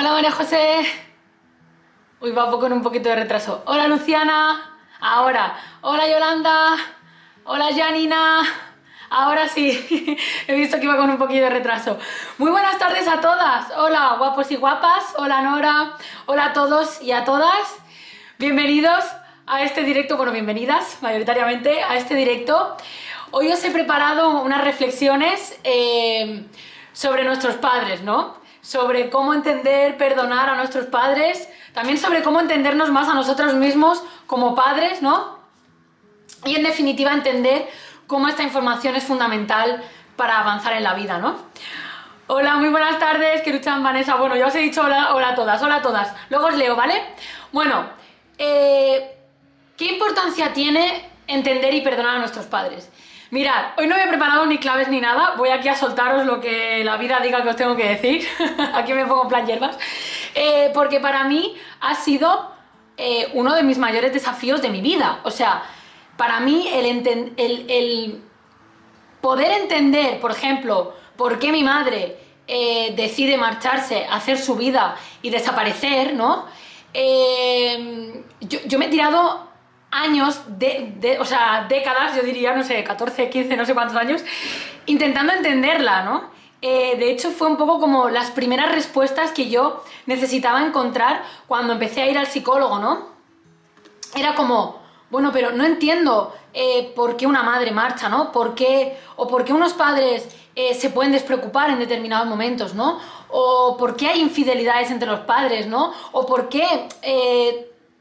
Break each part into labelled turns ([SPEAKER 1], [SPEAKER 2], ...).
[SPEAKER 1] Hola María José. Uy, va con un poquito de retraso. Hola Luciana. Ahora. Hola Yolanda. Hola Janina. Ahora sí, he visto que iba con un poquito de retraso. Muy buenas tardes a todas. Hola guapos y guapas. Hola Nora. Hola a todos y a todas. Bienvenidos a este directo, bueno, bienvenidas mayoritariamente a este directo. Hoy os he preparado unas reflexiones eh, sobre nuestros padres, ¿no? Sobre cómo entender, perdonar a nuestros padres, también sobre cómo entendernos más a nosotros mismos como padres, ¿no? Y en definitiva entender cómo esta información es fundamental para avanzar en la vida, ¿no? Hola, muy buenas tardes, que luchan Vanessa. Bueno, ya os he dicho hola, hola a todas, hola a todas. Luego os leo, ¿vale? Bueno, eh, ¿qué importancia tiene entender y perdonar a nuestros padres? Mirad, hoy no he preparado ni claves ni nada, voy aquí a soltaros lo que la vida diga que os tengo que decir. aquí me pongo en plan hierbas. Eh, porque para mí ha sido eh, uno de mis mayores desafíos de mi vida. O sea, para mí el, el, poder entender, por ejemplo, por qué mi madre eh, decide marcharse, hacer su vida y desaparecer, ¿no? yo, yo me he tirado años, de, o sea, décadas, yo diría, no sé, 14, 15, no sé cuántos años, intentando entenderla, ¿no? Eh, de hecho, fue un poco como las primeras respuestas que yo necesitaba encontrar cuando empecé a ir al psicólogo, ¿no? Era como, bueno, pero no entiendo eh, por qué una madre marcha, ¿no? ¿Por qué, o por qué unos padres eh, se pueden despreocupar en determinados momentos, ¿no? O por qué hay infidelidades entre los padres, ¿no? O por qué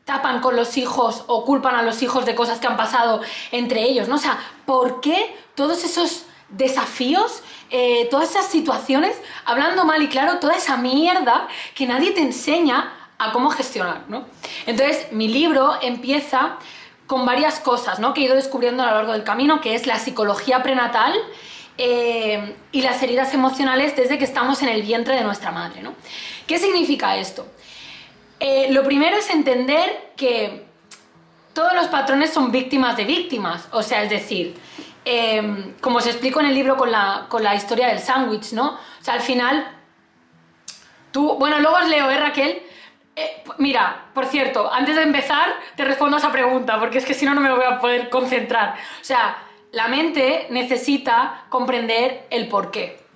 [SPEAKER 1] tapan con los hijos o culpan a los hijos de cosas que han pasado entre ellos, ¿no? O sea, ¿por qué todos esos desafíos, eh, todas esas situaciones, hablando mal y claro, toda esa mierda que nadie te enseña a cómo gestionar, ¿no? Entonces, mi libro empieza con varias cosas, ¿no? Que he ido descubriendo a lo largo del camino, que es la psicología prenatal, eh, y las heridas emocionales desde que estamos en el vientre de nuestra madre. ¿no? ¿Qué significa esto? Eh, lo primero es entender que todos los patrones son víctimas de víctimas, o sea, es decir, em, como os explico en el libro con la, con la historia del sándwich, ¿no? O sea, al final, tú, bueno, luego os leo, ¿eh, Raquel? Eh, mira, por cierto, antes de empezar, te respondo a esa pregunta, porque es que si no, no me voy a poder concentrar. O sea, la mente necesita comprender el por qué.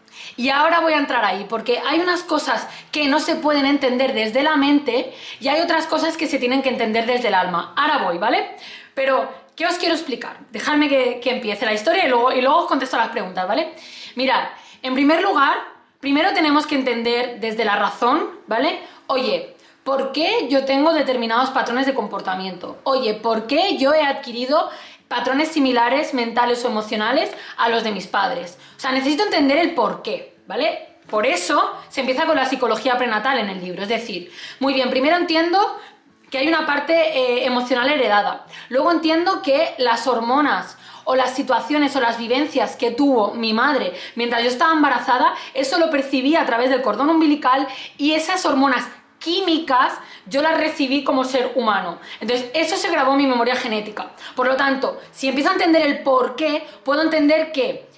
[SPEAKER 1] Y ahora voy a entrar ahí, porque hay unas cosas que no se pueden entender desde la mente y hay otras cosas que se tienen que entender desde el alma. Ahora voy, ¿vale? Pero, ¿qué os quiero explicar? Dejadme que, empiece la historia y luego, y luego os contesto las preguntas, ¿vale? Mirad, en primer lugar, primero tenemos que entender desde la razón, ¿vale? Oye, ¿por qué yo tengo determinados patrones de comportamiento? Oye, ¿por qué yo he adquirido patrones similares mentales o emocionales a los de mis padres. O sea, necesito entender el por qué, ¿vale? Por eso se empieza con la psicología prenatal en el libro. Es decir, muy bien, primero entiendo que hay una parte eh, emocional heredada. Luego entiendo que las hormonas o las situaciones o las vivencias que tuvo mi madre mientras yo estaba embarazada, eso lo percibí a través del cordón umbilical y esas hormonas químicas yo las recibí como ser humano. Entonces, eso se grabó en mi memoria genética. Por lo tanto, si empiezo a entender el por qué, puedo entender que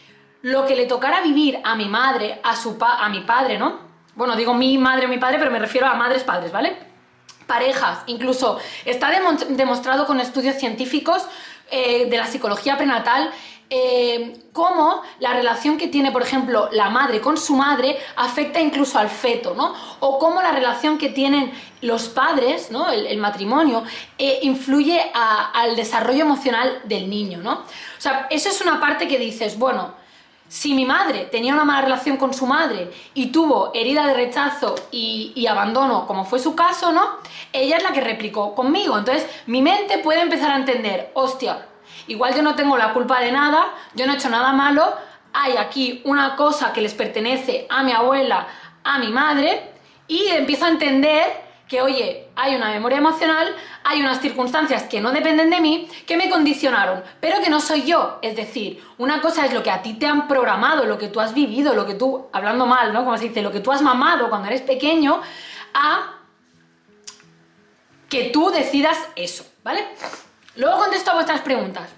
[SPEAKER 1] lo que le tocara vivir a mi madre, a, su a mi padre, ¿no? Bueno, digo mi madre o mi padre, pero me refiero a madres, padres, ¿vale? Parejas, incluso está demostrado con estudios científicos eh, de la psicología prenatal eh, cómo la relación que tiene, por ejemplo, la madre con su madre afecta incluso al feto, ¿no? O cómo la relación que tienen los padres, ¿no? El, matrimonio, eh, influye al desarrollo emocional del niño, ¿no? O sea, eso es una parte que dices, bueno, si mi madre tenía una mala relación con su madre y tuvo herida de rechazo y, abandono, como fue su caso, ¿no? Ella es la que replicó conmigo. Entonces, mi mente puede empezar a entender, hostia, Igual yo no tengo la culpa de nada, yo no he hecho nada malo, hay aquí una cosa que les pertenece a mi abuela, a mi madre, y empiezo a entender que, oye, hay una memoria emocional, hay unas circunstancias que no dependen de mí, que me condicionaron, pero que no soy yo. Es decir, una cosa es lo que a ti te han programado, lo que tú has vivido, lo que tú, hablando mal, ¿no? Como se dice, lo que tú has mamado cuando eres pequeño, a que tú decidas eso, ¿vale? Luego contesto a vuestras preguntas.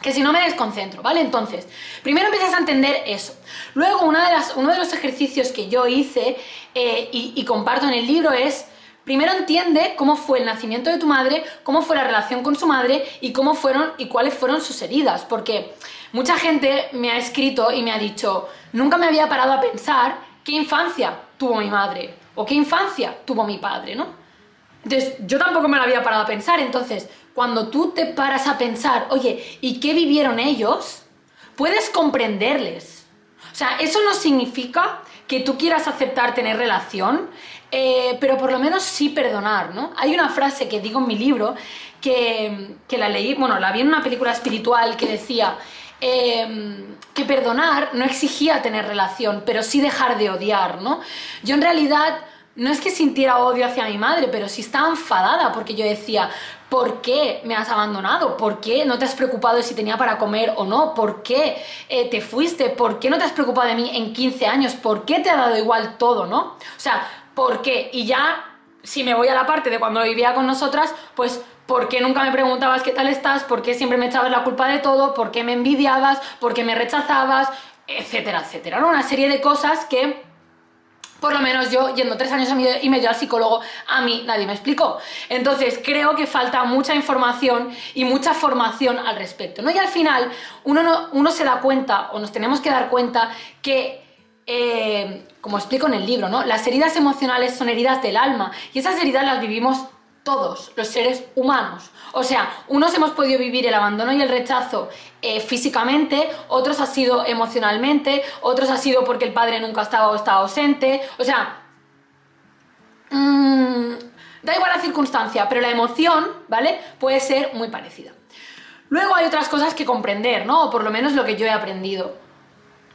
[SPEAKER 1] que si no me desconcentro, ¿vale? Entonces, primero empiezas a entender eso. Luego, una de las, uno de los ejercicios que yo hice eh, y, y comparto en el libro es, primero entiende cómo fue el nacimiento de tu madre, cómo fue la relación con su madre y cómo fueron y cuáles fueron sus heridas, porque mucha gente me ha escrito y me ha dicho, nunca me había parado a pensar qué infancia tuvo mi madre o qué infancia tuvo mi padre, ¿no? Entonces, yo tampoco me lo había parado a pensar, entonces, cuando tú te paras a pensar, oye, ¿y qué vivieron ellos? Puedes comprenderles. O sea, eso no significa que tú quieras aceptar tener relación, eh, pero por lo menos sí perdonar, ¿no? Hay una frase que digo en mi libro que, que la leí, bueno, la vi en una película espiritual que decía eh, que perdonar no exigía tener relación, pero sí dejar de odiar, ¿no? Yo en realidad no es que sintiera odio hacia mi madre, pero sí estaba enfadada porque yo decía, ¿por qué me has abandonado? ¿Por qué no te has preocupado de si tenía para comer o no? ¿Por qué eh, te fuiste? ¿Por qué no te has preocupado de mí en 15 años? ¿Por qué te ha dado igual todo, no? O sea, ¿por qué? Y ya, si me voy a la parte de cuando vivía con nosotras, pues ¿Por qué nunca me preguntabas qué tal estás? ¿Por qué siempre me echabas la culpa de todo? ¿Por qué me envidiabas? ¿Por qué me rechazabas? Etcétera, etcétera. ¿no? Una serie de cosas que por lo menos yo, yendo tres años y medio al psicólogo, a mí nadie me explicó. Entonces, creo que falta mucha información y mucha formación al respecto. ¿no? Y al final, uno, uno se da cuenta, o nos tenemos que dar cuenta, que eh, como explico en el libro, ¿no? Las heridas emocionales son heridas del alma y esas heridas las vivimos todos los seres humanos. O sea, unos hemos podido vivir el abandono y el rechazo eh, físicamente, otros ha sido emocionalmente, otros ha sido porque el padre nunca estaba o estaba ausente. O sea, mmm, da igual la circunstancia, pero la emoción, ¿vale? Puede ser muy parecida. Luego hay otras cosas que comprender, ¿no? O por lo menos lo que yo he aprendido.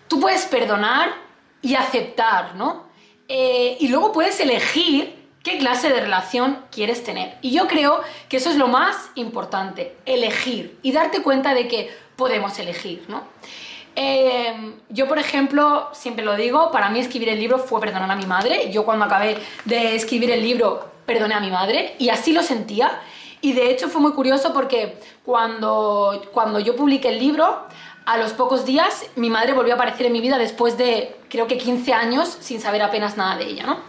[SPEAKER 1] Tú puedes perdonar y aceptar, ¿no? Eh, y luego puedes elegir qué clase de relación quieres tener. Y yo creo que eso es lo más importante, elegir y darte cuenta de que podemos elegir, ¿no? Em, yo, por ejemplo, siempre lo digo, para mí escribir el libro fue perdonar a mi madre. Yo cuando acabé de escribir el libro perdoné a mi madre y así lo sentía. Y de hecho fue muy curioso porque cuando, cuando yo publiqué el libro, a los pocos días mi madre volvió a aparecer en mi vida después de creo que 15 años sin saber apenas nada de ella, ¿no?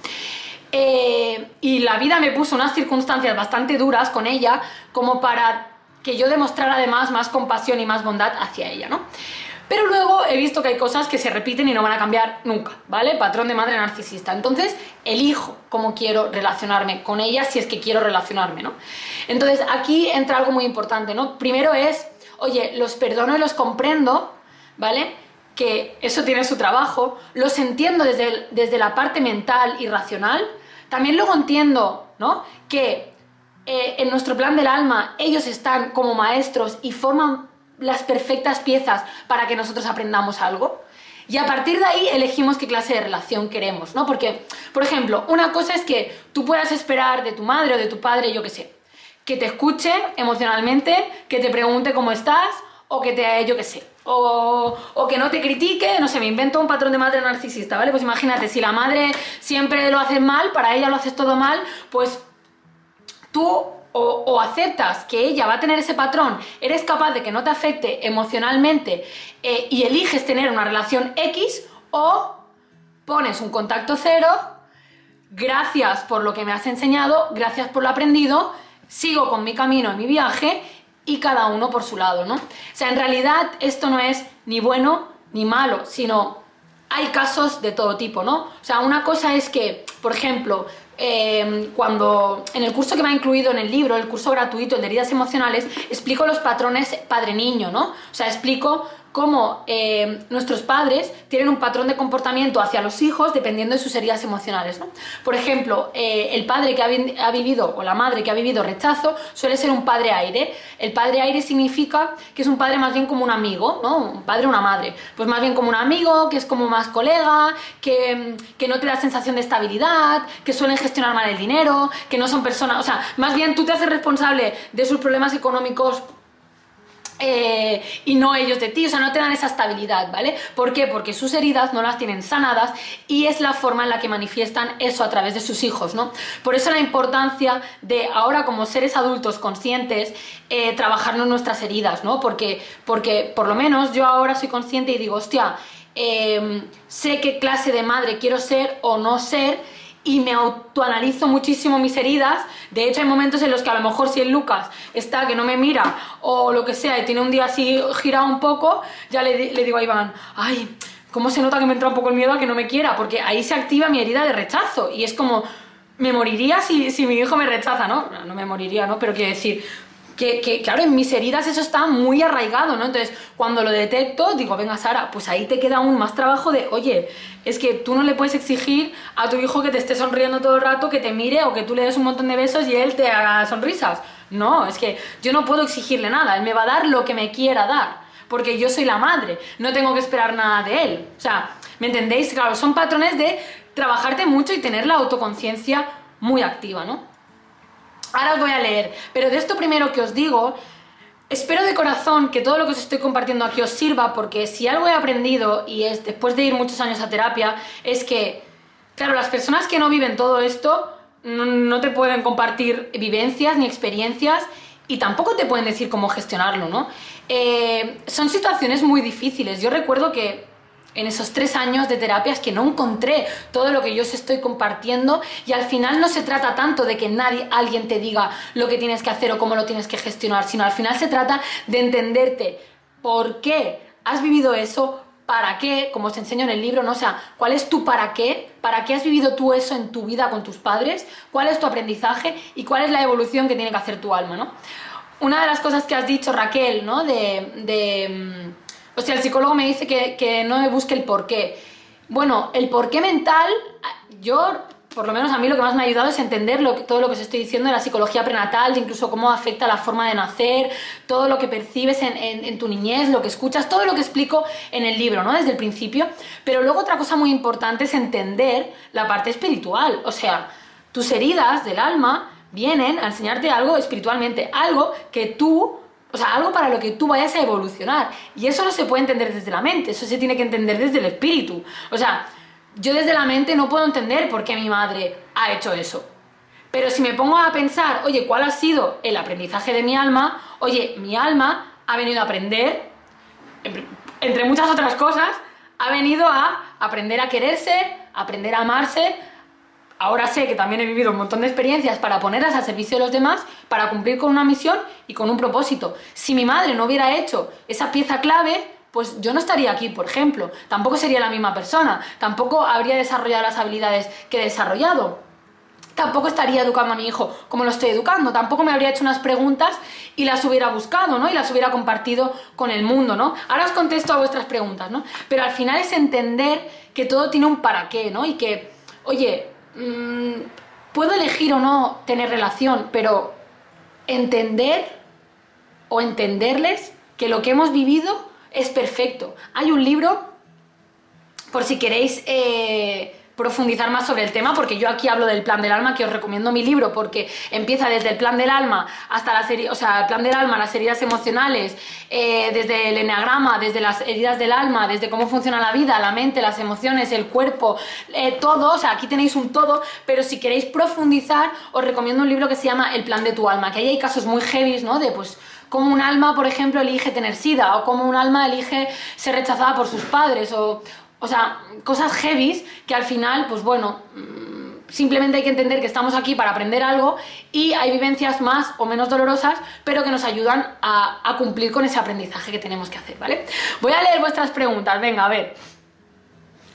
[SPEAKER 1] Eh, y la vida me puso unas circunstancias bastante duras con ella como para que yo demostrara además más compasión y más bondad hacia ella, ¿no? Pero luego he visto que hay cosas que se repiten y no van a cambiar nunca, ¿vale? Patrón de madre narcisista. Entonces, elijo cómo quiero relacionarme con ella si es que quiero relacionarme, ¿no? Entonces, aquí entra algo muy importante, ¿no? Primero es, oye, los perdono y los comprendo, ¿vale? que eso tiene su trabajo, los entiendo desde, desde la parte mental y racional, también luego entiendo ¿no? que eh, en nuestro plan del alma ellos están como maestros y forman las perfectas piezas para que nosotros aprendamos algo. Y a partir de ahí elegimos qué clase de relación queremos, ¿no? Porque, por ejemplo, una cosa es que tú puedas esperar de tu madre o de tu padre, yo qué sé, que te escuche emocionalmente, que te pregunte cómo estás o que te, yo qué sé, o, que no te critique, no sé, me invento un patrón de madre narcisista, ¿vale? Pues imagínate, si la madre siempre lo hace mal, para ella lo haces todo mal, pues tú o, aceptas que ella va a tener ese patrón, eres capaz de que no te afecte emocionalmente eh, y eliges tener una relación X, o pones un contacto cero, gracias por lo que me has enseñado, gracias por lo aprendido, sigo con mi camino en mi viaje y cada uno por su lado, ¿no? O sea, en realidad esto no es ni bueno ni malo, sino hay casos de todo tipo, ¿no? O sea, una cosa es que, por ejemplo, em, cuando en el curso que me ha incluido en el libro, el curso gratuito, el de heridas emocionales, explico los patrones padre-niño, ¿no? O sea, explico cómo eh, nuestros padres tienen un patrón de comportamiento hacia los hijos dependiendo de sus heridas emocionales. Por ejemplo, eh, el padre que ha, vivido o la madre que ha vivido rechazo suele ser un padre aire. El padre aire significa que es un padre más bien como un amigo, ¿no? un padre o una madre. Pues más bien como un amigo, que es como más colega, que, que no te da sensación de estabilidad, que suelen gestionar mal el dinero, que no son personas, o sea, más bien tú te haces responsable de sus problemas económicos eh, y no ellos de ti, o sea, no te dan esa estabilidad, ¿vale? ¿Por qué? Porque sus heridas no las tienen sanadas y es la forma en la que manifiestan eso a través de sus hijos, ¿no? Por eso la importancia de ahora como seres adultos conscientes eh, trabajarnos nuestras heridas, ¿no? Porque, porque por lo menos yo ahora soy consciente y digo, hostia, em, sé qué clase de madre quiero ser o no ser y me autoanalizo muchísimo mis heridas. De hecho, hay momentos en los que a lo mejor si el Lucas está que no me mira o lo que sea y tiene un día así girado un poco, ya le, le digo a Iván, ay, ¿cómo se nota que me entra un poco el miedo a que no me quiera? Porque ahí se activa mi herida de rechazo y es como, me moriría si, si mi hijo me rechaza, ¿no? No me moriría, ¿no? Pero quiero decir, que, claro, en mis heridas eso está muy arraigado, ¿no? Entonces, cuando lo detecto, digo, venga, Sara, pues ahí te queda aún más trabajo de, oye, es que tú no le puedes exigir a tu hijo que te esté sonriendo todo el rato, que te mire o que tú le des un montón de besos y él te haga sonrisas. No, es que yo no puedo exigirle nada, él me va a dar lo que me quiera dar, porque yo soy la madre, no tengo que esperar nada de él. O sea, ¿me entendéis? Claro, son patrones de trabajarte mucho y tener la autoconciencia muy activa, ¿no? Ahora os voy a leer, pero de esto primero que os digo, espero de corazón que todo lo que os estoy compartiendo aquí os sirva, porque si algo he aprendido, y es después de ir muchos años a terapia, es que, claro, las personas que no viven todo esto no, te pueden compartir vivencias ni experiencias y tampoco te pueden decir cómo gestionarlo, ¿no? Eh, son situaciones muy difíciles. Yo recuerdo que en esos tres años de terapias que no encontré todo lo que yo os estoy compartiendo y al final no se trata tanto de que nadie, alguien te diga lo que tienes que hacer o cómo lo tienes que gestionar, sino al final se trata de entenderte por qué has vivido eso, para qué, como os enseño en el libro, ¿no? O sea, ¿cuál es tu para qué? ¿Para qué has vivido tú eso en tu vida con tus padres? ¿Cuál es tu aprendizaje? ¿Y cuál es la evolución que tiene que hacer tu alma, ¿no? Una de las cosas que has dicho, Raquel, ¿no? de, de mm, o sea, el psicólogo me dice que, no me busque el porqué. Bueno, el porqué mental, yo, por lo menos a mí lo que más me ha ayudado es entender todo lo que os estoy diciendo de la psicología prenatal, incluso cómo afecta la forma de nacer, todo lo que percibes en, tu niñez, lo que escuchas, todo lo que explico en el libro, ¿no? Desde el principio. Pero luego otra cosa muy importante es entender la parte espiritual. O sea, tus heridas del alma vienen a enseñarte algo espiritualmente, algo que tú o sea, algo para lo que tú vayas a evolucionar. Y eso no se puede entender desde la mente, eso se tiene que entender desde el espíritu. O sea, yo desde la mente no puedo entender por qué mi madre ha hecho eso. Pero si me pongo a pensar, oye, ¿cuál ha sido el aprendizaje de mi alma? Oye, mi alma ha venido a aprender, entre muchas otras cosas, ha venido a aprender a quererse, aprender a amarse, ahora sé que también he vivido un montón de experiencias para ponerlas al servicio de los demás, para cumplir con una misión y con un propósito. Si mi madre no hubiera hecho esa pieza clave, pues yo no estaría aquí, por ejemplo. Tampoco sería la misma persona, tampoco habría desarrollado las habilidades que he desarrollado. Tampoco estaría educando a mi hijo como lo estoy educando, tampoco me habría hecho unas preguntas y las hubiera buscado, ¿no? Y las hubiera compartido con el mundo, ¿no? Ahora os contesto a vuestras preguntas, ¿no? Pero al final es entender que todo tiene un para qué, ¿no? Y que, oye, Mm, puedo elegir o no tener relación, pero entender o entenderles que lo que hemos vivido es perfecto. Hay un libro, por si queréis eh, profundizar más sobre el tema, porque yo aquí hablo del plan del alma, que os recomiendo mi libro, porque empieza desde el plan del alma hasta la serie, o sea, el plan del alma, las heridas emocionales, eh, desde el eneagrama, desde las heridas del alma, desde cómo funciona la vida, la mente, las emociones, el cuerpo, eh, todo, o sea, aquí tenéis un todo, pero si queréis profundizar, os recomiendo un libro que se llama El plan de tu alma, que ahí hay casos muy heavy, ¿no? De pues como un alma, por ejemplo, elige tener sida, o como un alma elige ser rechazada por sus padres, o, o sea, cosas heavies que al final, pues bueno, mm, simplemente hay que entender que estamos aquí para aprender algo y hay vivencias más o menos dolorosas, pero que nos ayudan a, a cumplir con ese aprendizaje que tenemos que hacer, ¿vale? Voy a leer vuestras preguntas, venga, a ver.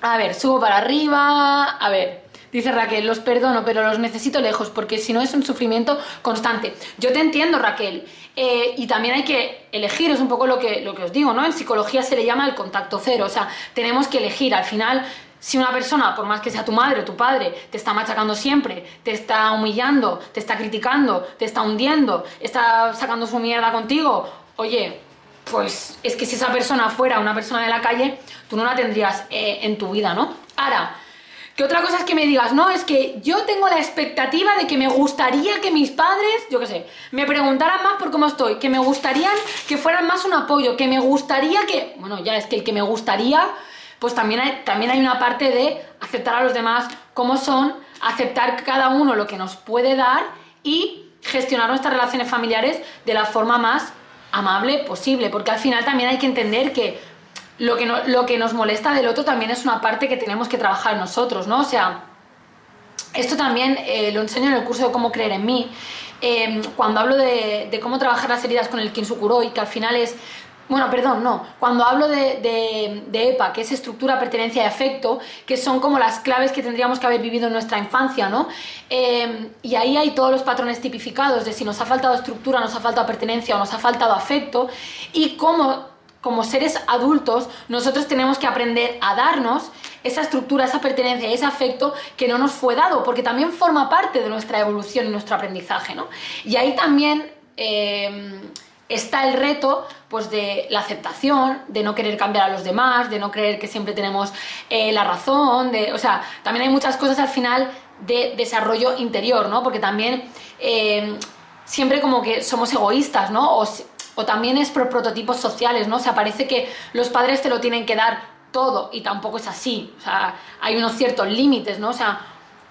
[SPEAKER 1] A ver, subo para arriba, a ver. Dice Raquel, los perdono, pero los necesito lejos porque si no es un sufrimiento constante. Yo te entiendo, Raquel. Eh, y también hay que elegir, es un poco lo que, lo que os digo, ¿no? En psicología se le llama el contacto cero, o sea, tenemos que elegir. Al final, si una persona, por más que sea tu madre o tu padre, te está machacando siempre, te está humillando, te está criticando, te está hundiendo, está sacando su mierda contigo, oye, pues es que si esa persona fuera una persona de la calle, tú no la tendrías eh, en tu vida, ¿no? Ahora, Que otra cosa es que me digas, no, es que yo tengo la expectativa de que me gustaría que mis padres, yo qué sé, me preguntaran más por cómo estoy, que me gustarían que fueran más un apoyo, que me gustaría que, bueno, ya es que el que me gustaría, pues también hay, también hay una parte de aceptar a los demás como son, aceptar cada uno lo que nos puede dar y gestionar nuestras relaciones familiares de la forma más amable posible, porque al final también hay que entender que lo que, lo que nos molesta del otro también es una parte que tenemos que trabajar nosotros, ¿no? O sea, esto también eh, lo enseño en el curso de cómo creer en mí, em, cuando hablo de, cómo trabajar las heridas con el Kinsukuroi, que al final es bueno, perdón, no. Cuando hablo de, EPA, que es estructura, pertenencia y afecto, que son como las claves que tendríamos que haber vivido en nuestra infancia, ¿no? Em, y ahí hay todos los patrones tipificados de si nos ha faltado estructura, nos ha faltado pertenencia o nos ha faltado afecto, y cómo como seres adultos, nosotros tenemos que aprender a darnos esa estructura, esa pertenencia, ese afecto que no nos fue dado, porque también forma parte de nuestra evolución y nuestro aprendizaje, ¿no? Y ahí también em, está el reto pues de la aceptación, de no querer cambiar a los demás, de no creer que siempre tenemos eh, la razón, de, o sea, también hay muchas cosas al final de desarrollo interior, ¿no? Porque también em, siempre como que somos egoístas, ¿no? O también es por prototipos sociales, ¿no? O sea, parece que los padres te lo tienen que dar todo y tampoco es así. O sea, hay unos ciertos límites, ¿no? O sea,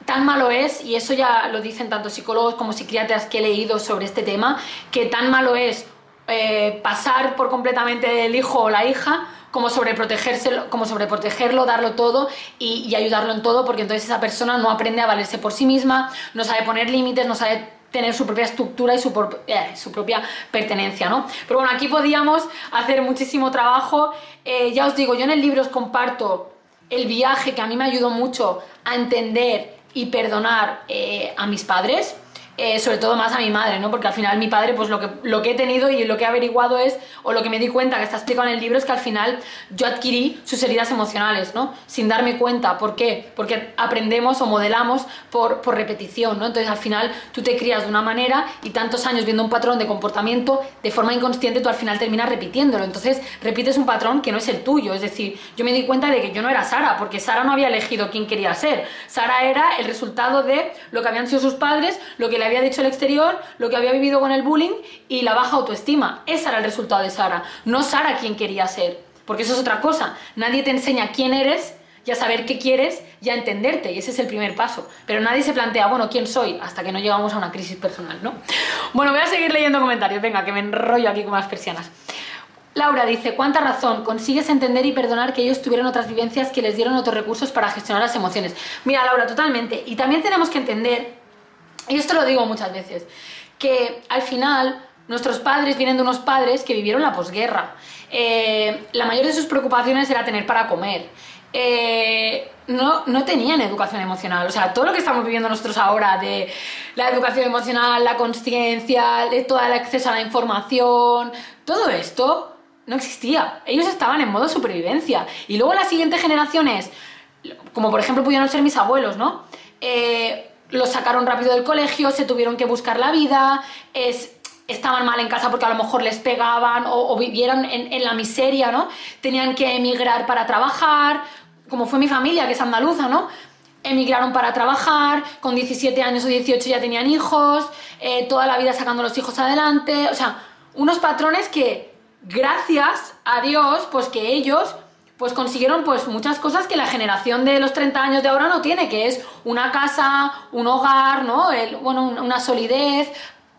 [SPEAKER 1] tan malo es, y eso ya lo dicen tanto psicólogos como psiquiatras que he leído sobre este tema, que tan malo es eh, pasar por completamente el hijo o la hija como sobreprotegérselo, como sobreprotegerlo, darlo todo y ayudarlo en todo, porque entonces esa persona no aprende a valerse por sí misma, no sabe poner límites, no sabe tener su propia estructura y su, eh, su, propia pertenencia, ¿no? Pero bueno, aquí podíamos hacer muchísimo trabajo. Eh, ya os digo, yo en el libro os comparto el viaje que a mí me ayudó mucho a entender y perdonar eh, a mis padres. Eh, sobre todo más a mi madre, ¿no? Porque al final mi padre, pues lo que, lo que he tenido y lo que he averiguado es, o lo que me di cuenta que está explicado en el libro, es que al final yo adquirí sus heridas emocionales, ¿no? Sin darme cuenta. ¿Por qué? Porque aprendemos o modelamos por, por repetición, ¿no? Entonces al final tú te crías de una manera y tantos años viendo un patrón de comportamiento, de forma inconsciente tú al final terminas repitiéndolo. Entonces repites un patrón que no es el tuyo. Es decir, yo me di cuenta de que yo no era Sara, porque Sara no había elegido quién quería ser. Sara era el resultado de lo que habían sido sus padres, lo que le había dicho el exterior, lo que había vivido con el bullying y la baja autoestima. Ese era el resultado de Sara, no Sara quien quería ser, porque eso es otra cosa. Nadie te enseña quién eres ya saber qué quieres, ya entenderte, y ese es el primer paso. Pero nadie se plantea, bueno, ¿quién soy? Hasta que no llegamos a una crisis personal, ¿no? Bueno, voy a seguir leyendo comentarios, venga, que me enrollo aquí con las persianas. Laura dice, ¿cuánta razón? Consigues entender y perdonar que ellos tuvieron otras vivencias que les dieron otros recursos para gestionar las emociones. Mira, Laura, totalmente. Y también tenemos que entender y esto lo digo muchas veces, que al final nuestros padres vienen de unos padres que vivieron la posguerra. Eh, la mayor de sus preocupaciones era tener para comer. Eh, no, no, tenían educación emocional. O sea, todo lo que estamos viviendo nosotros ahora de la educación emocional, la conciencia, todo el acceso a la información, todo esto no existía. Ellos estaban en modo supervivencia. Y luego las siguientes generaciones, como por ejemplo pudieron ser mis abuelos, ¿no? Eh, los sacaron rápido del colegio, se tuvieron que buscar la vida, es, estaban mal en casa porque a lo mejor les pegaban o, vivieron en, la miseria, ¿no? Tenían que emigrar para trabajar, como fue mi familia, que es andaluza, ¿no? Emigraron para trabajar, con 17 años o 18 ya tenían hijos, eh, toda la vida sacando los hijos adelante, o sea, unos patrones que, gracias a Dios, pues que ellos pues consiguieron pues muchas cosas que la generación de los 30 años de ahora no tiene, que es una casa, un hogar, ¿no? Bueno, una solidez,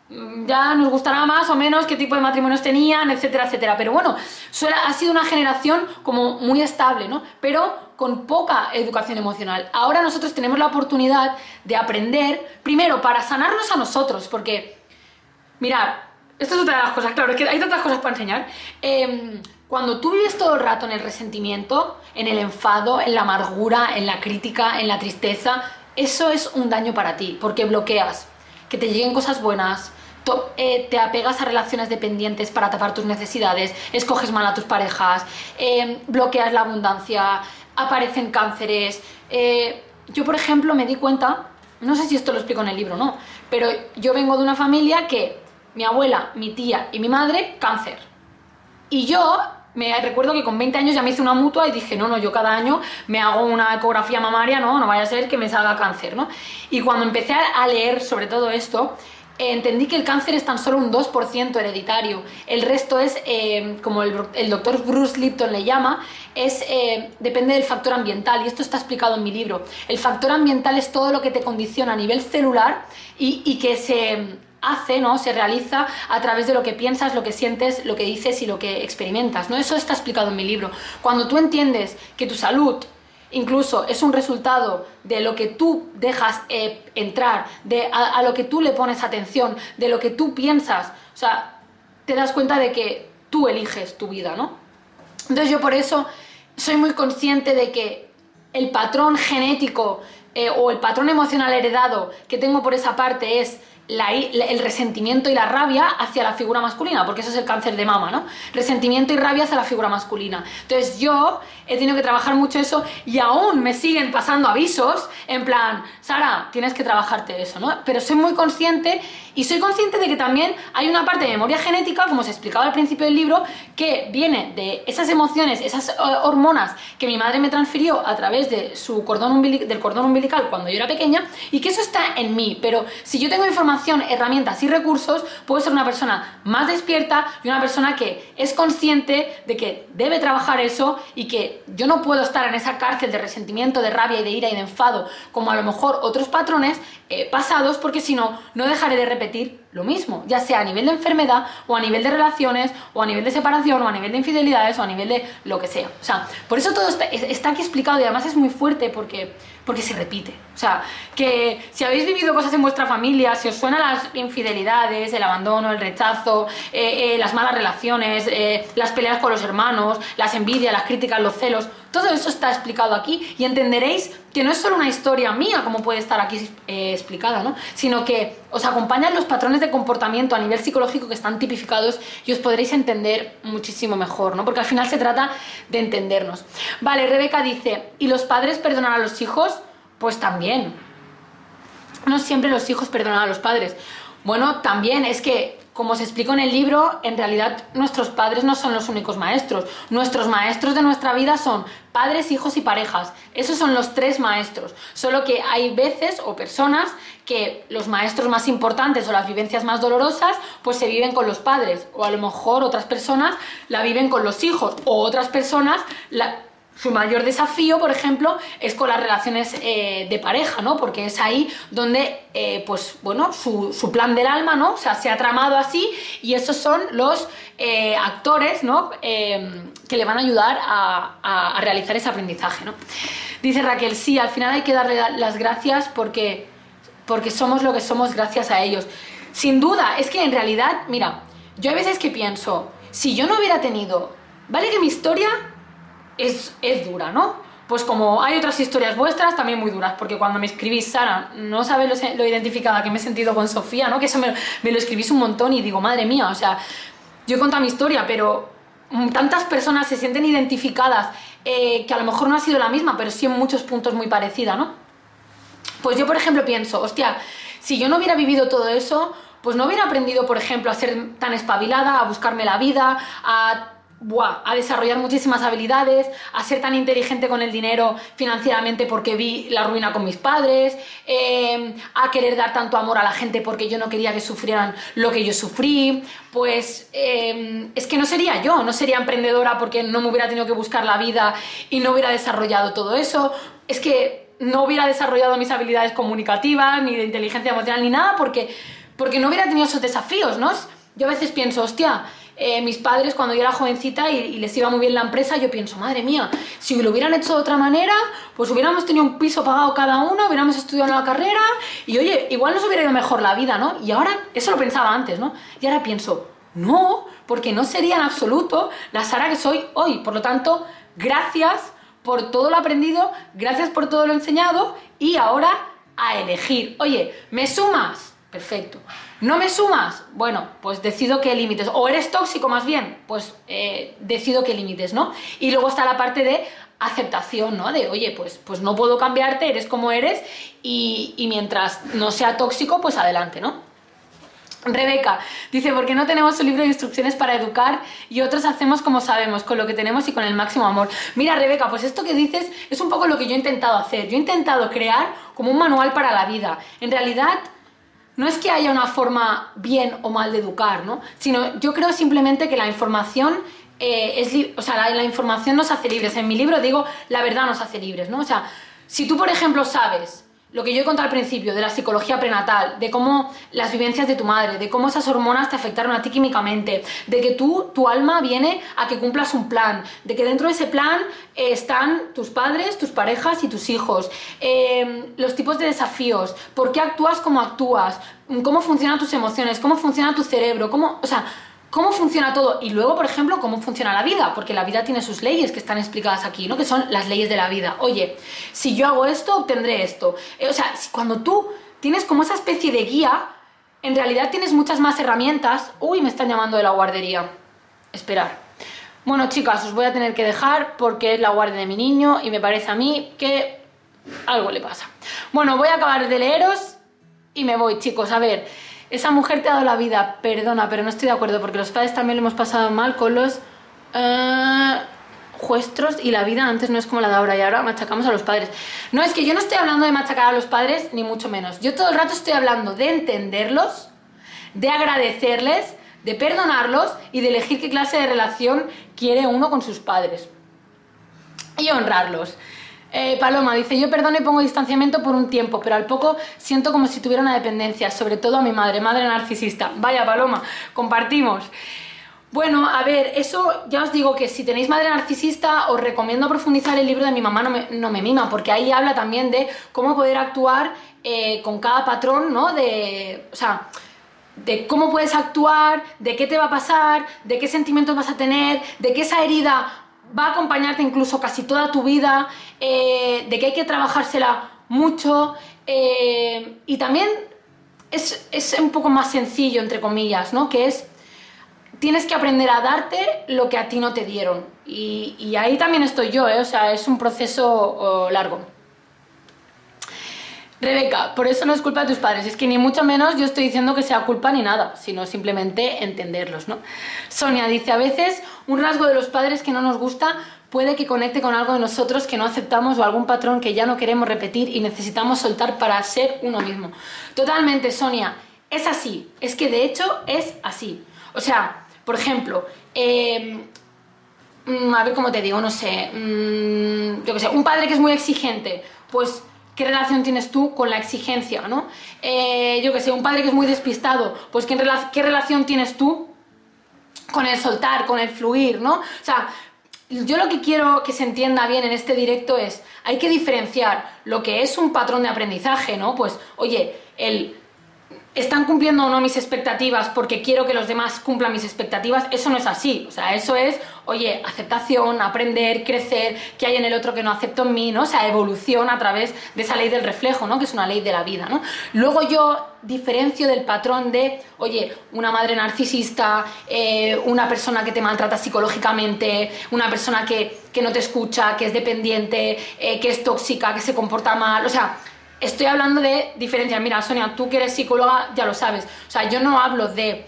[SPEAKER 1] mm, ya nos gustará más o menos qué tipo de matrimonios tenían, etcétera, etcétera. Pero bueno, ha sido una generación como muy estable, ¿no? Pero con poca educación emocional. Ahora nosotros tenemos la oportunidad de aprender, primero, para sanarnos a nosotros, porque, mirad, esto es otra de las cosas, claro, es que hay tantas cosas para enseñar. Eh, cuando tú vives todo el rato en el resentimiento, en el enfado, en la amargura, en la crítica, en la tristeza, eso es un daño para ti, porque bloqueas que te lleguen cosas buenas, eh, te apegas a relaciones dependientes para tapar tus necesidades, escoges mal a tus parejas, em, bloqueas la abundancia, aparecen cánceres. Eh, yo, por ejemplo, me di cuenta, no sé si esto lo explico en el libro o no, pero yo vengo de una familia que mi abuela, mi tía y mi madre, cáncer. Y yo me recuerdo que con 20 años ya me hice una mutua y dije, no, no, yo cada año me hago una ecografía mamaria, no, no vaya a ser que me salga cáncer, ¿no? Y cuando empecé a leer sobre todo esto, entendí que el cáncer es tan solo un 2% hereditario. El resto es, eh, como el, doctor Bruce Lipton le llama, es, eh, depende del factor ambiental. Y esto está explicado en mi libro. El factor ambiental es todo lo que te condiciona a nivel celular y, que se hace, ¿no? Se realiza a través de lo que piensas, lo que sientes, lo que dices y lo que experimentas, ¿no? Eso está explicado en mi libro. Cuando tú entiendes que tu salud incluso es un resultado de lo que tú dejas eh, entrar, de a, lo que tú le pones atención, de lo que tú piensas. O sea, te das cuenta de que tú eliges tu vida, ¿no? Entonces yo por eso soy muy consciente de que el patrón genético eh, o el patrón emocional heredado que tengo por esa parte es el resentimiento y la rabia hacia la figura masculina, porque eso es el cáncer de mama, ¿no? Resentimiento y rabia hacia la figura masculina. Entonces yo he tenido que trabajar mucho eso y aún me siguen pasando avisos en plan, Sara, tienes que trabajarte eso, ¿no? Pero soy muy consciente y soy consciente de que también hay una parte de memoria genética, como os explicaba al principio del libro, que viene de esas emociones, esas eh, hormonas que mi madre me transfirió a través de su cordón del cordón umbilical cuando yo era pequeña y que eso está en mí. Pero si yo tengo información, herramientas y recursos, puedo ser una persona más despierta y una persona que es consciente de que debe trabajar eso y que yo no puedo estar en esa cárcel de resentimiento, de rabia y de ira y de enfado como a lo mejor otros patrones eh, pasados porque si no, no dejaré de repetir lo mismo, ya sea a nivel de enfermedad o a nivel de relaciones o a nivel de separación o a nivel de infidelidades o a nivel de lo que sea. O sea, por eso todo está, está aquí explicado y además es muy fuerte porque, porque se repite. O sea, que si habéis vivido cosas en vuestra familia, si os suenan las infidelidades, el abandono, el rechazo, eh, eh, las malas relaciones, eh, las peleas con los hermanos, las envidias, las críticas, los celos, todo eso está explicado aquí y entenderéis que no es solo una historia mía como puede estar aquí explicada, ¿no? sino que os acompañan los patrones de comportamiento a nivel psicológico que están tipificados y os podréis entender muchísimo mejor, ¿no? porque al final se trata de entendernos. Vale, Rebeca dice, ¿y los padres perdonan a los hijos? Pues también. No siempre los hijos perdonan a los padres. Bueno, también es que, como se explica en el libro, en realidad nuestros padres no son los únicos maestros. Nuestros maestros de nuestra vida son padres, hijos y parejas. Esos son los tres maestros. Solo que hay veces o personas que los maestros más importantes o las vivencias más dolorosas pues se viven con los padres. O a lo mejor otras personas la viven con los hijos. O otras personas la su mayor desafío, por ejemplo, es con las relaciones eh, de pareja, ¿no? Porque es ahí donde, eh, pues, bueno, su, plan del alma, ¿no? O sea, se ha tramado así y esos son los eh, actores, ¿no? que le van a ayudar a, a, realizar ese aprendizaje, ¿no? Dice Raquel, sí, al final hay que darle las gracias porque, porque somos lo que somos gracias a ellos. Sin duda, es que en realidad, mira, yo a veces que pienso, si yo no hubiera tenido, vale que mi historia es, dura, ¿no? Pues como hay otras historias vuestras también muy duras, porque cuando me escribís, Sara, no sabes lo, identificada que me he sentido con Sofía, ¿no? Que eso me, lo escribís un montón y digo, madre mía, o sea, yo he contado mi historia, pero tantas personas se sienten identificadas eh, que a lo mejor no ha sido la misma, pero sí en muchos puntos muy parecida, ¿no? Pues yo, por ejemplo, pienso, hostia, si yo no hubiera vivido todo eso, pues no hubiera aprendido, por ejemplo, a ser tan espabilada, a buscarme la vida, a a desarrollar muchísimas habilidades, a ser tan inteligente con el dinero financieramente porque vi la ruina con mis padres, em, a querer dar tanto amor a la gente porque yo no quería que sufrieran lo que yo sufrí, pues em, es que no sería yo, no sería emprendedora porque no me hubiera tenido que buscar la vida y no hubiera desarrollado todo eso, es que no hubiera desarrollado mis habilidades comunicativas, ni de inteligencia emocional, ni nada, porque, porque no hubiera tenido esos desafíos, ¿no? Yo a veces pienso, hostia, eh, mis padres cuando yo era jovencita y, les iba muy bien la empresa, yo pienso, madre mía, si lo hubieran hecho de otra manera, pues hubiéramos tenido un piso pagado cada uno, hubiéramos estudiado la carrera y oye, igual nos hubiera ido mejor la vida, ¿no? Y ahora, eso lo pensaba antes, ¿no? Y ahora pienso, no, porque no sería en absoluto la Sara que soy hoy. Por lo tanto, gracias por todo lo aprendido, gracias por todo lo enseñado y ahora a elegir. Oye, ¿me sumas? Perfecto. ¿No me sumas? Bueno, pues decido qué límites. O eres tóxico más bien, pues eh, decido qué límites, ¿no? Y luego está la parte de aceptación, ¿no? De, oye, pues, pues no puedo cambiarte, eres como eres y, mientras no sea tóxico, pues adelante, ¿no? Rebeca dice, porque no tenemos un libro de instrucciones para educar y otros hacemos como sabemos, con lo que tenemos y con el máximo amor. Mira, Rebeca, pues esto que dices es un poco lo que yo he intentado hacer. Yo he intentado crear como un manual para la vida. En realidad, no es que haya una forma bien o mal de educar, ¿no? Sino yo creo simplemente que la información eh, es, o sea, la, la información nos hace libres. En mi libro digo, la verdad nos hace libres, ¿no? O sea, si tú, por ejemplo, sabes lo que yo he contado al principio, de la psicología prenatal, de cómo las vivencias de tu madre, de cómo esas hormonas te afectaron a ti químicamente, de que tú, tu alma viene a que cumplas un plan, de que dentro de ese plan eh, están tus padres, tus parejas y tus hijos, eh, los tipos de desafíos, por qué actúas como actúas, cómo funcionan tus emociones, cómo funciona tu cerebro, cómo, o sea, cómo funciona todo y luego, por ejemplo, cómo funciona la vida, porque la vida tiene sus leyes que están explicadas aquí, ¿no? Que son las leyes de la vida. Oye, si yo hago esto, obtendré esto. Eh, o sea, cuando tú tienes como esa especie de guía, en realidad tienes muchas más herramientas. Uy, me están llamando de la guardería. Esperar. Bueno, chicas, os voy a tener que dejar porque es la guardia de mi niño y me parece a mí que algo le pasa. Bueno, voy a acabar de leeros y me voy, chicos. A ver, esa mujer te ha dado la vida, perdona, pero no estoy de acuerdo, porque los padres también lo hemos pasado mal con los uh, juestros y la vida antes no es como la de ahora y ahora machacamos a los padres. No, es que yo no estoy hablando de machacar a los padres, ni mucho menos. Yo todo el rato estoy hablando de entenderlos, de agradecerles, de perdonarlos y de elegir qué clase de relación quiere uno con sus padres. Y honrarlos. Eh, Paloma dice, yo perdono y pongo distanciamiento por un tiempo, pero al poco siento como si tuviera una dependencia, sobre todo a mi madre, madre narcisista. Vaya, Paloma, compartimos. Bueno, a ver, eso ya os digo que si tenéis madre narcisista os recomiendo profundizar el libro de Mi mamá no me, no me mima, porque ahí habla también de cómo poder actuar eh, con cada patrón, ¿no? De, o sea, de cómo puedes actuar, de qué te va a pasar, de qué sentimientos vas a tener, de que esa herida va a acompañarte incluso casi toda tu vida, eh, de que hay que trabajársela mucho eh, y también es, es, un poco más sencillo, entre comillas, ¿no? Que es, tienes que aprender a darte lo que a ti no te dieron. Y, y ahí también estoy yo, ¿eh? O sea, es un proceso largo. Rebeca, por eso no es culpa de tus padres, es que ni mucho menos yo estoy diciendo que sea culpa ni nada, sino simplemente entenderlos, ¿no? Sonia dice, a veces un rasgo de los padres que no nos gusta puede que conecte con algo de nosotros que no aceptamos o algún patrón que ya no queremos repetir y necesitamos soltar para ser uno mismo. Totalmente, Sonia, es así, es que de hecho es así. O sea, por ejemplo, eh, a ver cómo te digo, no sé, mmm, yo qué sé, un padre que es muy exigente, pues ¿Qué relación tienes tú con la exigencia, no? Eh, yo que sé, un padre que es muy despistado, pues ¿qué, ¿qué relación tienes tú con el soltar, con el fluir, no? O sea, yo lo que quiero que se entienda bien en este directo es, hay que diferenciar lo que es un patrón de aprendizaje, ¿no? Pues, oye, el están cumpliendo o no mis expectativas porque quiero que los demás cumplan mis expectativas, eso no es así. O sea, eso es, oye, aceptación, aprender, crecer, que hay en el otro que no acepto en mí, ¿no? O sea, evolución a través de esa ley del reflejo, ¿no? Que es una ley de la vida, ¿no? Luego yo diferencio del patrón de, oye, una madre narcisista, eh, una persona que te maltrata psicológicamente, una persona que, que no te escucha, que es dependiente, eh, que es tóxica, que se comporta mal, o sea estoy hablando de diferencias. Mira, Sonia, tú que eres psicóloga ya lo sabes. O sea, yo no hablo de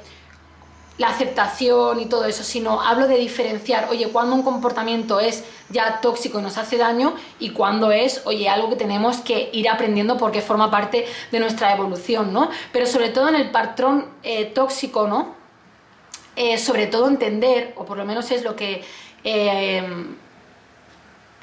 [SPEAKER 1] la aceptación y todo eso, sino hablo de diferenciar, oye, cuando un comportamiento es ya tóxico y nos hace daño y cuando es, oye, algo que tenemos que ir aprendiendo porque forma parte de nuestra evolución, ¿no? Pero sobre todo en el patrón eh, tóxico, ¿no? Eh, sobre todo entender, o por lo menos es lo que eh,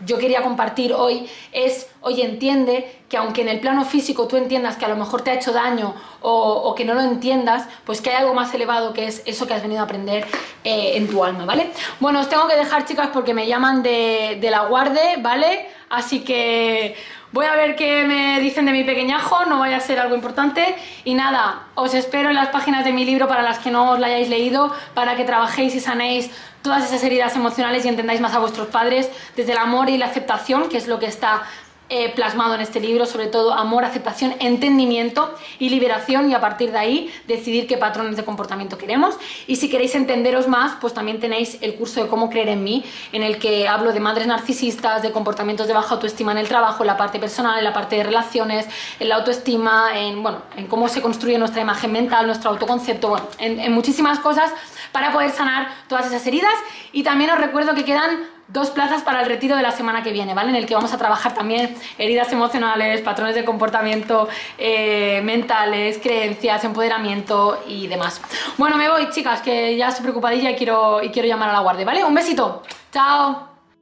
[SPEAKER 1] yo quería compartir hoy es, oye, entiende que aunque en el plano físico tú entiendas que a lo mejor te ha hecho daño o, que no lo entiendas, pues que hay algo más elevado que es eso que has venido a aprender eh, en tu alma, ¿vale? Bueno, os tengo que dejar, chicas, porque me llaman de, de la guarde, ¿vale? Así que voy a ver qué me dicen de mi pequeñajo, no vaya a ser algo importante. Y nada, os espero en las páginas de mi libro para las que no os la hayáis leído, para que trabajéis y sanéis todas esas heridas emocionales y entendáis más a vuestros padres desde el amor y la aceptación, que es lo que está eh, plasmado en este libro, sobre todo amor, aceptación, entendimiento y liberación y a partir de ahí decidir qué patrones de comportamiento queremos. Y si queréis entenderos más, pues también tenéis el curso de cómo creer en mí, en el que hablo de madres narcisistas, de comportamientos de baja autoestima en el trabajo, en la parte personal, en la parte de relaciones, en la autoestima, en, bueno, en cómo se construye nuestra imagen mental, nuestro autoconcepto, bueno, en, en muchísimas cosas para poder sanar todas esas heridas. Y también os recuerdo que quedan dos plazas para el retiro de la semana que viene, ¿vale? En el que vamos a trabajar también heridas emocionales, patrones de comportamiento eh, mentales, creencias, empoderamiento y demás. Bueno, me voy, chicas, que ya estoy preocupadilla y quiero, y quiero llamar a la guardia, ¿vale? Un besito. Chao.